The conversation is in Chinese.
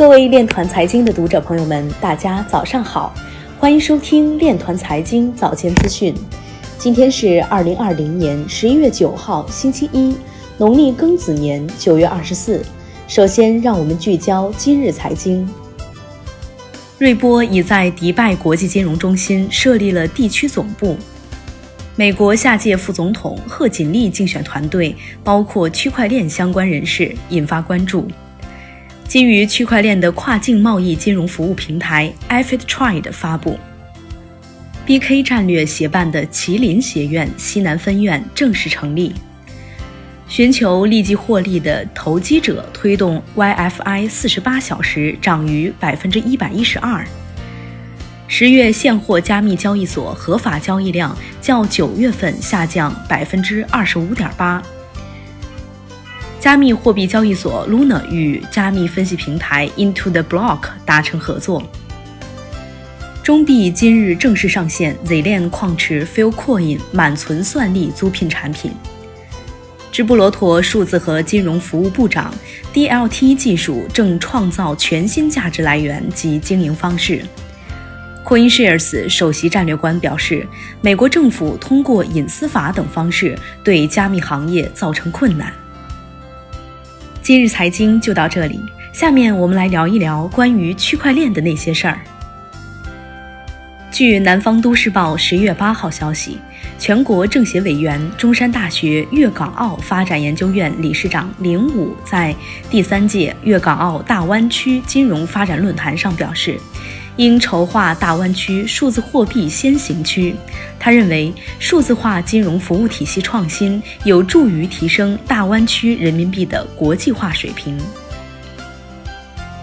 各位链团财经的读者朋友们，大家早上好，欢迎收听链团财经早间资讯。今天是二零二零年十一月九号，星期一，农历庚子年九月二十四。首先，让我们聚焦今日财经。瑞波已在迪拜国际金融中心设立了地区总部。美国下届副总统贺锦丽竞选团队包括区块链相关人士，引发关注。基于区块链的跨境贸易金融服务平台 iFitTrade 发布，BK 战略协办的麒麟学院西南分院正式成立。寻求立即获利的投机者推动 YFI 四十八小时涨逾百分之一百一十二。十月现货加密交易所合法交易量较九月份下降百分之二十五点八。加密货币交易所 Luna 与加密分析平台 Into the Block 达成合作。中币今日正式上线 Z 链矿池 Filecoin 满存算力租赁产品。直布罗陀数字和金融服务部长 DLT 技术正创造全新价值来源及经营方式。CoinShares 首席战略官表示，美国政府通过隐私法等方式对加密行业造成困难。今日财经就到这里，下面我们来聊一聊关于区块链的那些事儿。据南方都市报十月八号消息，全国政协委员、中山大学粤港澳发展研究院理事长林武在第三届粤港澳大湾区金融发展论坛上表示。应筹划大湾区数字货币先行区。他认为，数字化金融服务体系创新有助于提升大湾区人民币的国际化水平。